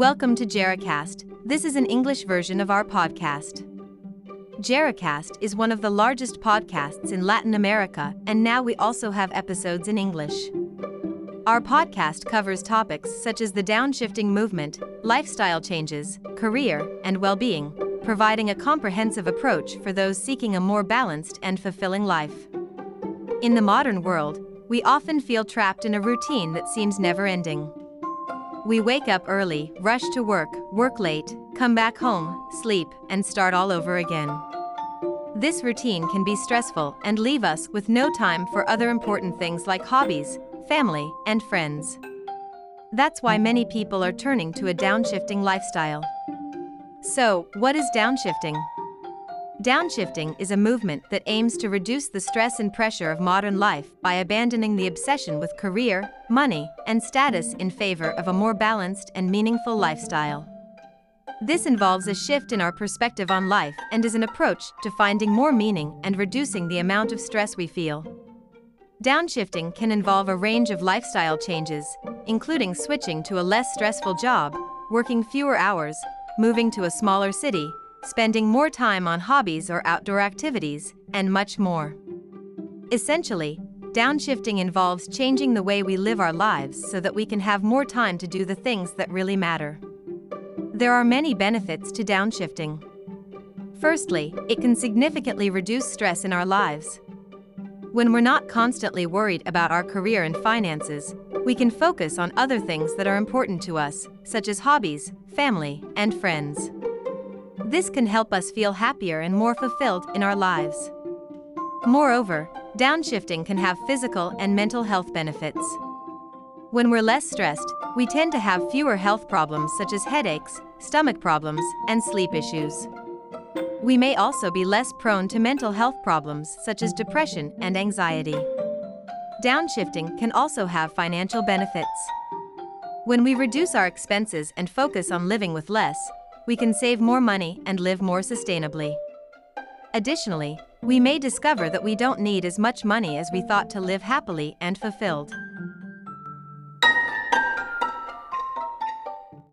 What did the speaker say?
Welcome to Jericast. This is an English version of our podcast. Jericast is one of the largest podcasts in Latin America, and now we also have episodes in English. Our podcast covers topics such as the downshifting movement, lifestyle changes, career, and well being, providing a comprehensive approach for those seeking a more balanced and fulfilling life. In the modern world, we often feel trapped in a routine that seems never ending. We wake up early, rush to work, work late, come back home, sleep, and start all over again. This routine can be stressful and leave us with no time for other important things like hobbies, family, and friends. That's why many people are turning to a downshifting lifestyle. So, what is downshifting? Downshifting is a movement that aims to reduce the stress and pressure of modern life by abandoning the obsession with career, money, and status in favor of a more balanced and meaningful lifestyle. This involves a shift in our perspective on life and is an approach to finding more meaning and reducing the amount of stress we feel. Downshifting can involve a range of lifestyle changes, including switching to a less stressful job, working fewer hours, moving to a smaller city, spending more time on hobbies or outdoor activities, and much more. Essentially, downshifting involves changing the way we live our lives so that we can have more time to do the things that really matter. There are many benefits to downshifting. Firstly, it can significantly reduce stress in our lives. When we're not constantly worried about our career and finances, we can focus on other things that are important to us, such as hobbies, family, and friends. This can help us feel happier and more fulfilled in our lives. Moreover, downshifting can have physical and mental health benefits. When we're less stressed, we tend to have fewer health problems such as headaches, stomach problems, and sleep issues. We may also be less prone to mental health problems such as depression and anxiety. Downshifting can also have financial benefits. When we reduce our expenses and focus on living with less, we can save more money and live more sustainably. Additionally, we may discover that we don't need as much money as we thought to live happily and fulfilled.